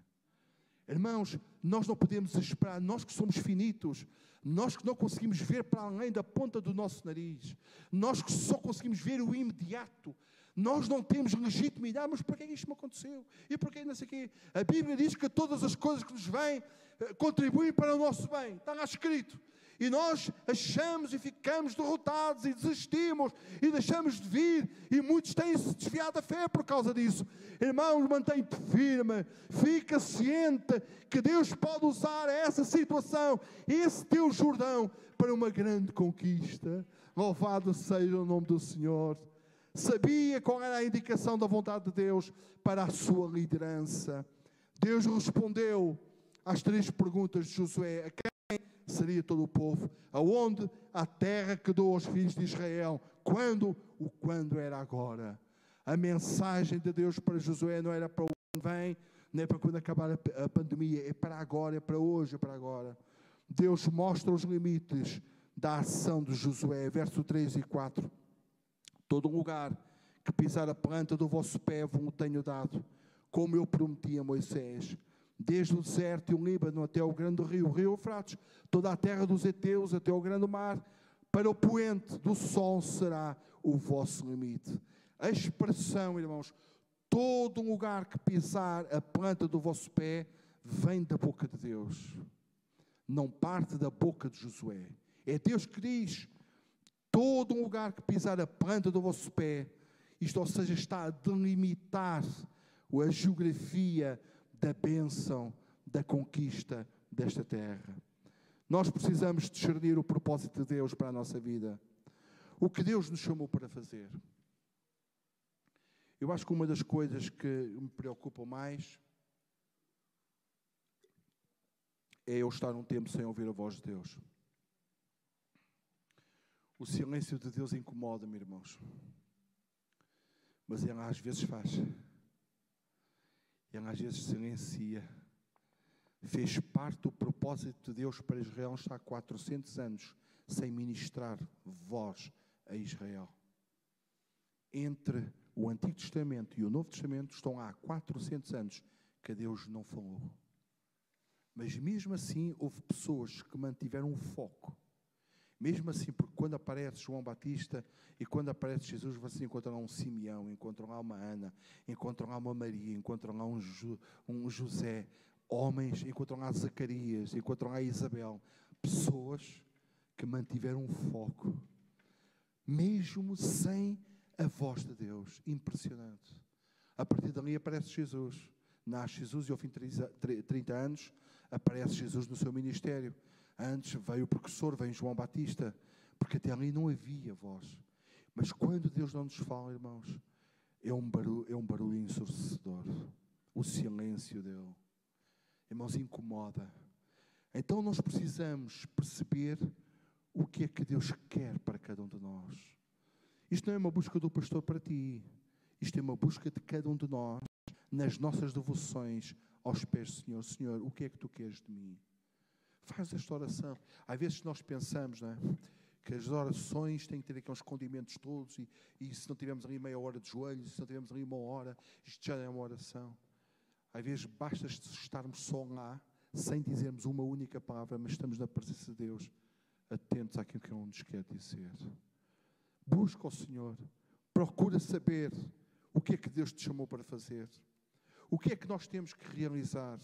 Irmãos, nós não podemos esperar, nós que somos finitos, nós que não conseguimos ver para além da ponta do nosso nariz, nós que só conseguimos ver o imediato, nós não temos legitimidade, mas para que isto me aconteceu? E por que não sei o quê? A Bíblia diz que todas as coisas que nos vêm eh, contribuem para o nosso bem, está lá escrito. E nós achamos e ficamos derrotados e desistimos e deixamos de vir. E muitos têm se desviado da fé por causa disso. Irmãos, mantém-te firme. Fica ciente que Deus pode usar essa situação, esse teu Jordão, para uma grande conquista. Louvado seja o nome do Senhor. Sabia qual era a indicação da vontade de Deus para a sua liderança. Deus respondeu às três perguntas de Josué: seria todo o povo? Aonde? A terra que dou aos filhos de Israel. Quando? O quando era agora. A mensagem de Deus para Josué não era para o ano vem, nem para quando acabar a pandemia, é para agora, é para hoje, é para agora. Deus mostra os limites da ação de Josué, verso 3 e 4. Todo lugar que pisar a planta do vosso pé vos tenho dado, como eu prometi a Moisés desde o deserto e o Líbano até o grande rio, o rio Eufrates, toda a terra dos heteus até o grande mar, para o poente do sol será o vosso limite. A expressão, irmãos, todo lugar que pisar a planta do vosso pé vem da boca de Deus. Não parte da boca de Josué. É Deus que diz: todo lugar que pisar a planta do vosso pé, isto, ou seja, está a delimitar a geografia da bênção, da conquista desta terra. Nós precisamos discernir o propósito de Deus para a nossa vida. O que Deus nos chamou para fazer. Eu acho que uma das coisas que me preocupa mais é eu estar um tempo sem ouvir a voz de Deus. O silêncio de Deus incomoda-me, irmãos. Mas ele às vezes faz. Ele às vezes silencia. Fez parte do propósito de Deus para Israel estar 400 anos sem ministrar voz a Israel. Entre o Antigo Testamento e o Novo Testamento estão há 400 anos que Deus não falou. Mas mesmo assim houve pessoas que mantiveram o foco. Mesmo assim, porque quando aparece João Batista e quando aparece Jesus, vocês encontram lá um Simeão, encontram lá uma Ana, encontram lá uma Maria, encontram lá um, um José, homens, encontram lá Zacarias, encontram lá Isabel, pessoas que mantiveram foco, mesmo sem a voz de Deus. Impressionante. A partir dali aparece Jesus. Nasce Jesus e ao fim de 30 anos aparece Jesus no seu ministério. Antes veio o precursor, vem João Batista, porque até ali não havia voz. Mas quando Deus não nos fala, irmãos, é um barulho, é um barulho ensurdecedor. O silêncio dele. Irmãos, incomoda. Então nós precisamos perceber o que é que Deus quer para cada um de nós. Isto não é uma busca do pastor para ti. Isto é uma busca de cada um de nós nas nossas devoções aos pés do Senhor. Senhor, o que é que tu queres de mim? Faz esta oração. Às vezes nós pensamos não é? que as orações têm que ter aqueles condimentos todos e, e se não tivermos ali meia hora de joelhos, se não tivermos ali uma hora, isto já é uma oração. Às vezes basta estarmos só lá, sem dizermos uma única palavra, mas estamos na presença de Deus, atentos àquilo que Ele nos quer dizer. Busca o Senhor, procura saber o que é que Deus te chamou para fazer, o que é que nós temos que realizar.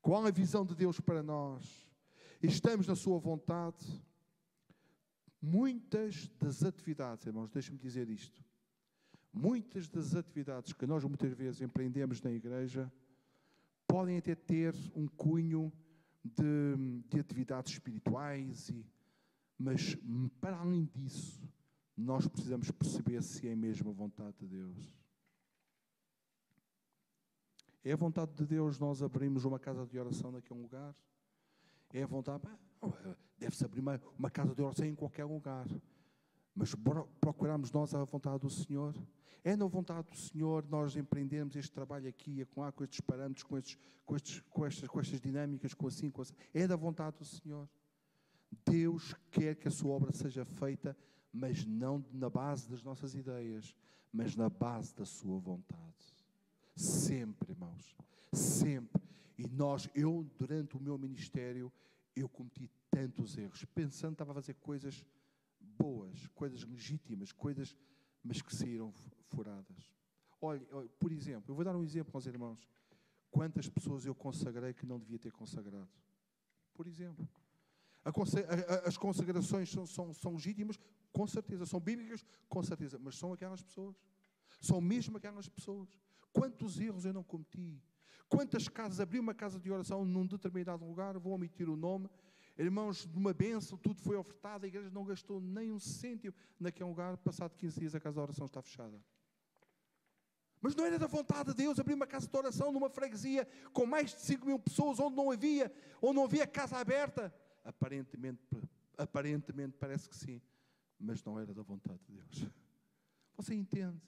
Qual a visão de Deus para nós? Estamos na Sua vontade. Muitas das atividades, irmãos, deixe-me dizer isto. Muitas das atividades que nós muitas vezes empreendemos na igreja podem até ter um cunho de, de atividades espirituais, e, mas para além disso, nós precisamos perceber se é mesmo a vontade de Deus. É a vontade de Deus nós abrimos uma casa de oração naquele lugar? É a vontade. Deve-se abrir uma, uma casa de oração em qualquer lugar. Mas procuramos nós a vontade do Senhor? É na vontade do Senhor nós empreendermos este trabalho aqui, com, com estes parâmetros, com, estes, com, estes, com, estas, com estas dinâmicas, com assim, com assim. É da vontade do Senhor. Deus quer que a sua obra seja feita, mas não na base das nossas ideias, mas na base da sua vontade. Sempre, irmãos. Sempre. E nós, eu, durante o meu ministério, eu cometi tantos erros. Pensando estava a fazer coisas boas, coisas legítimas, coisas, mas que saíram furadas. Olha, por exemplo, eu vou dar um exemplo aos irmãos. Quantas pessoas eu consagrei que não devia ter consagrado? Por exemplo. As consagrações são, são, são legítimas, com certeza. São bíblicas, com certeza. Mas são aquelas pessoas. São mesmo aquelas pessoas. Quantos erros eu não cometi? Quantas casas, abri uma casa de oração num determinado lugar, vou omitir o nome, irmãos, de uma bênção, tudo foi ofertado, a igreja não gastou nem um cêntimo naquele lugar, passado 15 dias a casa de oração está fechada. Mas não era da vontade de Deus abrir uma casa de oração numa freguesia com mais de 5 mil pessoas, onde não havia, onde não havia casa aberta? Aparentemente, aparentemente parece que sim, mas não era da vontade de Deus. Você entende?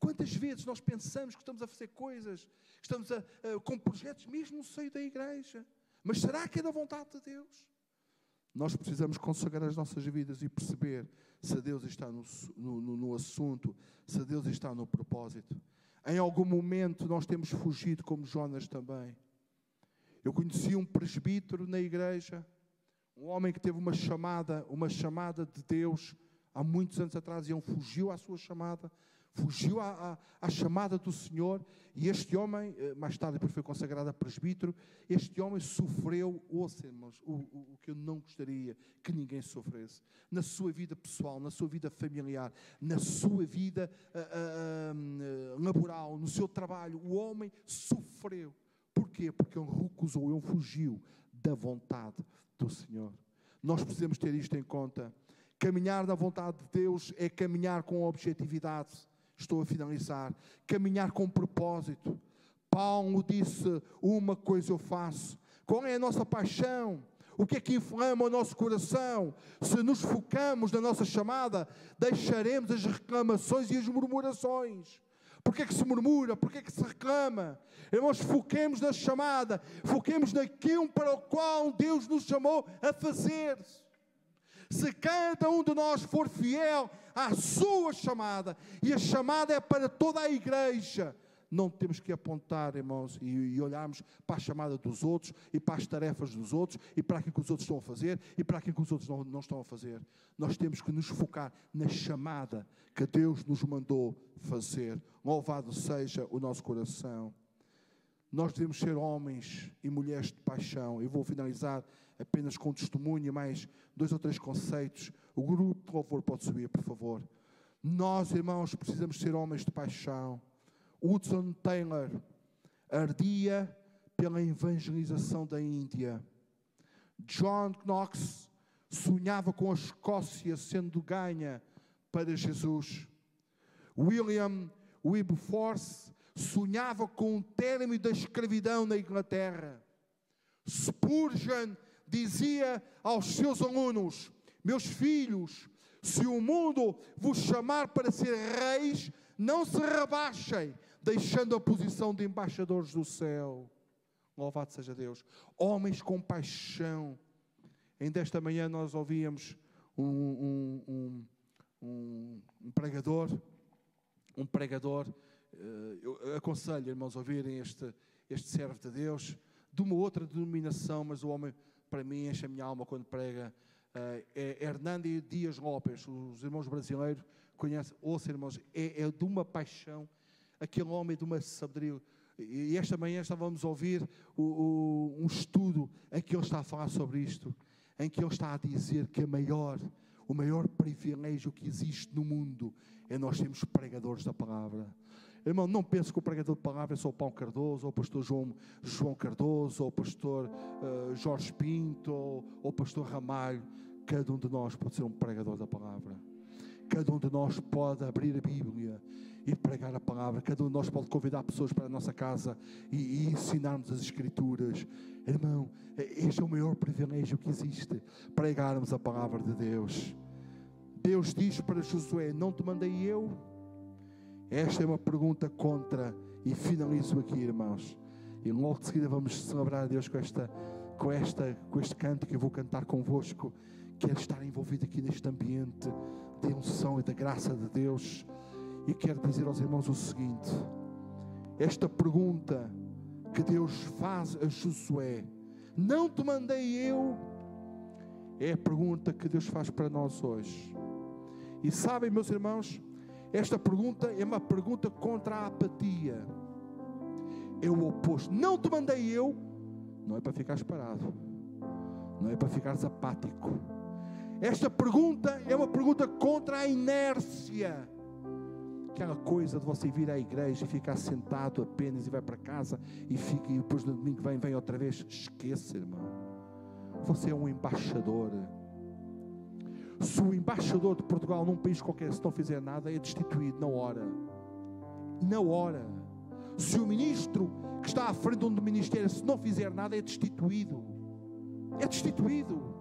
Quantas vezes nós pensamos que estamos a fazer coisas, que estamos a, a, com projetos mesmo no seio da igreja, mas será que é da vontade de Deus? Nós precisamos consagrar as nossas vidas e perceber se Deus está no, no, no assunto, se Deus está no propósito. Em algum momento nós temos fugido, como Jonas também. Eu conheci um presbítero na igreja, um homem que teve uma chamada, uma chamada de Deus há muitos anos atrás e ele fugiu à sua chamada, fugiu à, à, à, chamada do Senhor, e este homem, eh, mais tarde depois foi consagrado a presbítero, este homem sofreu, ouça irmãos, o, o, o, que eu não gostaria que ninguém sofresse, na sua vida pessoal, na sua vida familiar, na sua vida uh, uh, laboral, no seu trabalho, o homem sofreu. Porquê? Porque ele recusou, ele fugiu da vontade do Senhor. Nós precisamos ter isto em conta. Caminhar na vontade de Deus é caminhar com objetividade Estou a finalizar. Caminhar com propósito. Paulo disse: Uma coisa eu faço. Qual é a nossa paixão? O que é que inflama o nosso coração? Se nos focamos na nossa chamada, deixaremos as reclamações e as murmurações. Porquê é que se murmura? Porquê é que se reclama? Irmãos, foquemos na chamada, foquemos naquilo para o qual Deus nos chamou a fazer. Se cada um de nós for fiel à sua chamada, e a chamada é para toda a igreja. Não temos que apontar, irmãos, e, e olharmos para a chamada dos outros, e para as tarefas dos outros, e para aquilo que os outros estão a fazer, e para aquilo que os outros não, não estão a fazer. Nós temos que nos focar na chamada que Deus nos mandou fazer. Louvado seja o nosso coração. Nós devemos ser homens e mulheres de paixão. Eu vou finalizar apenas com testemunho, mais dois ou três conceitos. O grupo de louvor pode subir, por favor. Nós, irmãos, precisamos ser homens de paixão. Hudson Taylor ardia pela evangelização da Índia. John Knox sonhava com a Escócia sendo ganha para Jesus. William Wilberforce sonhava com o término da escravidão na Inglaterra. Spurgeon dizia aos seus alunos: Meus filhos, se o mundo vos chamar para ser reis, não se rebaixem, deixando a posição de embaixadores do céu. Louvado seja Deus. Homens com paixão. Ainda esta manhã nós ouvíamos um, um, um, um pregador, um pregador, eu aconselho, irmãos, a ouvirem este, este servo de Deus, de uma outra denominação, mas o homem para mim enche a minha alma quando prega, uh, é Hernandi Dias Lopes, os irmãos brasileiros conhecem, ouça irmãos, é, é de uma paixão, aquele homem de uma sabedoria. E esta manhã estávamos a ouvir o, o, um estudo em que ele está a falar sobre isto, em que ele está a dizer que a maior, o maior privilégio que existe no mundo é nós sermos pregadores da palavra. Irmão, não pense que o pregador de palavra é só o Paulo Cardoso, ou o pastor João, João Cardoso, ou o pastor uh, Jorge Pinto, ou, ou o pastor Ramalho. Cada um de nós pode ser um pregador da palavra. Cada um de nós pode abrir a Bíblia e pregar a palavra. Cada um de nós pode convidar pessoas para a nossa casa e, e ensinarmos as Escrituras. Irmão, este é o maior privilégio que existe: pregarmos a palavra de Deus. Deus diz para Josué: Não te mandei eu esta é uma pergunta contra, e finalizo aqui, irmãos. E logo de seguida vamos celebrar a Deus com, esta, com, esta, com este canto que eu vou cantar convosco. Quero estar envolvido aqui neste ambiente de unção e da graça de Deus. E quero dizer aos irmãos o seguinte: esta pergunta que Deus faz a Josué, não te mandei eu, é a pergunta que Deus faz para nós hoje. E sabem, meus irmãos, esta pergunta é uma pergunta contra a apatia. É o oposto. Não te mandei eu, não é para ficar parado. não é para ficares apático. Esta pergunta é uma pergunta contra a inércia. Aquela coisa de você vir à igreja e ficar sentado apenas e vai para casa e fica e depois no domingo vem, vem outra vez. Esqueça, irmão. Você é um embaixador. Se o embaixador de Portugal num país qualquer, se não fizer nada, é destituído na hora. Na hora. Se o ministro que está à frente de um ministério, se não fizer nada, é destituído. É destituído.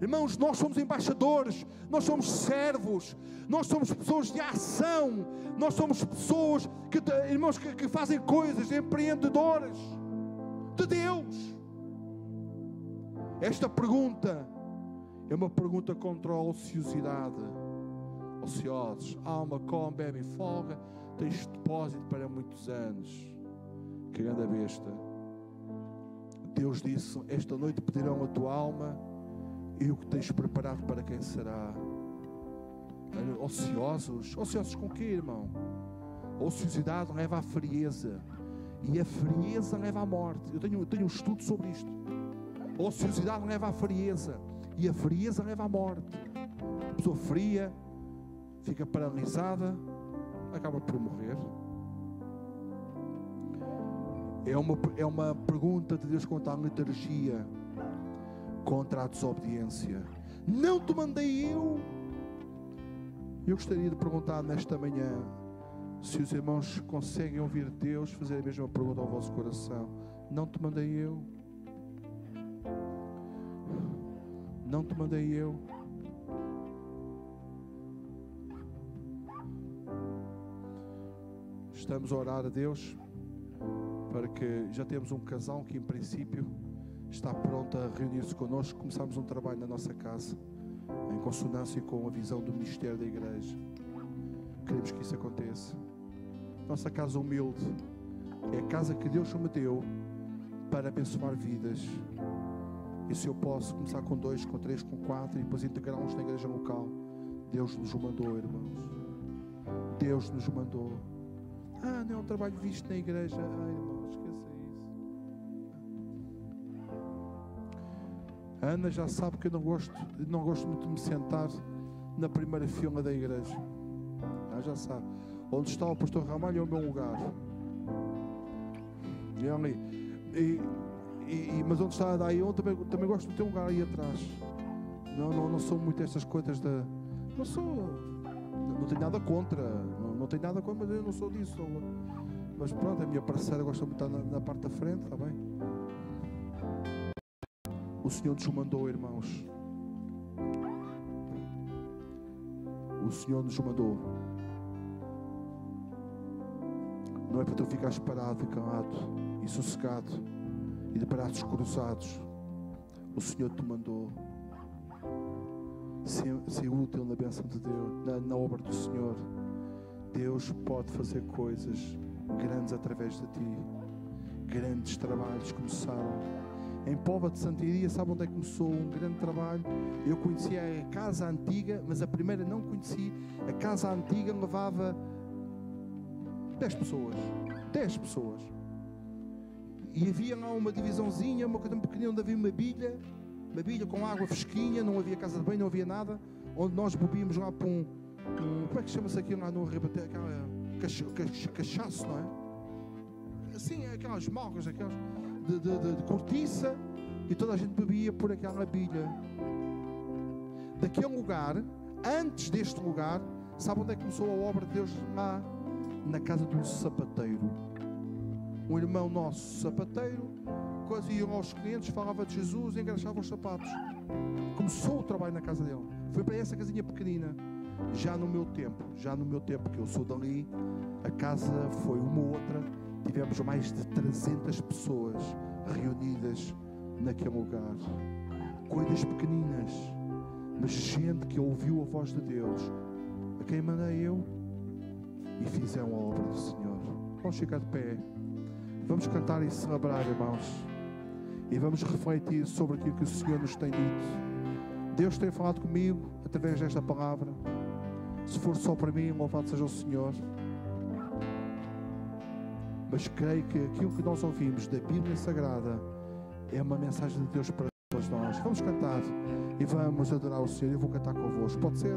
Irmãos, nós somos embaixadores, nós somos servos, nós somos pessoas de ação, nós somos pessoas que, irmãos, que, que fazem coisas, empreendedores de Deus. Esta pergunta é uma pergunta contra a ociosidade. Ociosos, alma, come, bebe, folga, tens depósito para muitos anos. Que grande besta. Deus disse: Esta noite pedirão a tua alma e o que tens preparado para quem será. Ociosos, ociosos com quê, irmão? A ociosidade leva à frieza e a frieza leva à morte. Eu tenho, tenho um estudo sobre isto. A ociosidade leva à frieza e a frieza leva à morte. A pessoa fria fica paralisada, acaba por morrer. É uma, é uma pergunta de Deus contra a liturgia, contra a desobediência. Não te mandei eu. Eu gostaria de perguntar nesta manhã se os irmãos conseguem ouvir Deus fazer a mesma pergunta ao vosso coração. Não te mandei eu. Não te mandei eu. Estamos a orar a Deus para que já temos um casal que, em princípio, está pronto a reunir-se connosco. Começamos um trabalho na nossa casa, em consonância com a visão do Ministério da Igreja. Queremos que isso aconteça. Nossa casa humilde é a casa que Deus me deu para abençoar vidas. E se eu posso começar com dois, com três, com quatro e depois integrá-los na igreja local, Deus nos mandou, irmãos. Deus nos mandou. Ah, não é um trabalho visto na igreja. Ah, irmão, esqueça isso. A Ana já sabe que eu não gosto, não gosto muito de me sentar na primeira fila da igreja. Ela já sabe. Onde está o pastor Ramalho é o meu lugar. E ali. E, e, mas onde está a eu também, também gosto de ter um lugar aí atrás. Não, não, não sou muito estas coisas da. Não sou. Não tenho nada contra. Não, não tenho nada contra, mas eu não sou disso. Sou, mas pronto, a minha parceira gosta de estar na, na parte da frente, está bem? O Senhor nos mandou, irmãos. O Senhor nos mandou. Não é para tu ficares parado, calado e sossegado e de braços cruzados. O Senhor te mandou ser, útil na bênção de Deus, na, na obra do Senhor. Deus pode fazer coisas grandes através de ti. Grandes trabalhos começaram. Em Pova de Santiria, sabe onde é que começou um grande trabalho? Eu conhecia a casa antiga, mas a primeira não conheci. A casa antiga levava 10 pessoas. 10 pessoas. E havia lá uma divisãozinha, uma coisa pequenina, onde havia uma bilha, uma bilha com água fresquinha, não havia casa de banho, não havia nada, onde nós bebíamos lá para um, um como é que chama-se aquilo lá no rebater, aquela cachaço, não é? Assim, aquelas malgas, aquelas de, de, de, de cortiça, e toda a gente bebia por aquela bilha. Daquele lugar, antes deste lugar, sabe onde é que começou a obra de Deus lá? Na casa do sapateiro um irmão nosso sapateiro, quase ia aos clientes, falava de Jesus e engraxava os sapatos. Começou o trabalho na casa dele. Foi para essa casinha pequenina. Já no meu tempo, já no meu tempo que eu sou dali, a casa foi uma outra. Tivemos mais de 300 pessoas reunidas naquele lugar. Coisas pequeninas, mas gente que ouviu a voz de Deus. A quem mandei eu? E fizeram a obra do Senhor. Vamos ficar de pé. Vamos cantar e celebrar, irmãos. E vamos refletir sobre aquilo que o Senhor nos tem dito. Deus tem falado comigo através desta palavra. Se for só para mim, louvado seja o Senhor. Mas creio que aquilo que nós ouvimos da Bíblia Sagrada é uma mensagem de Deus para todos nós. Vamos cantar e vamos adorar o Senhor. Eu vou cantar convosco. Pode ser?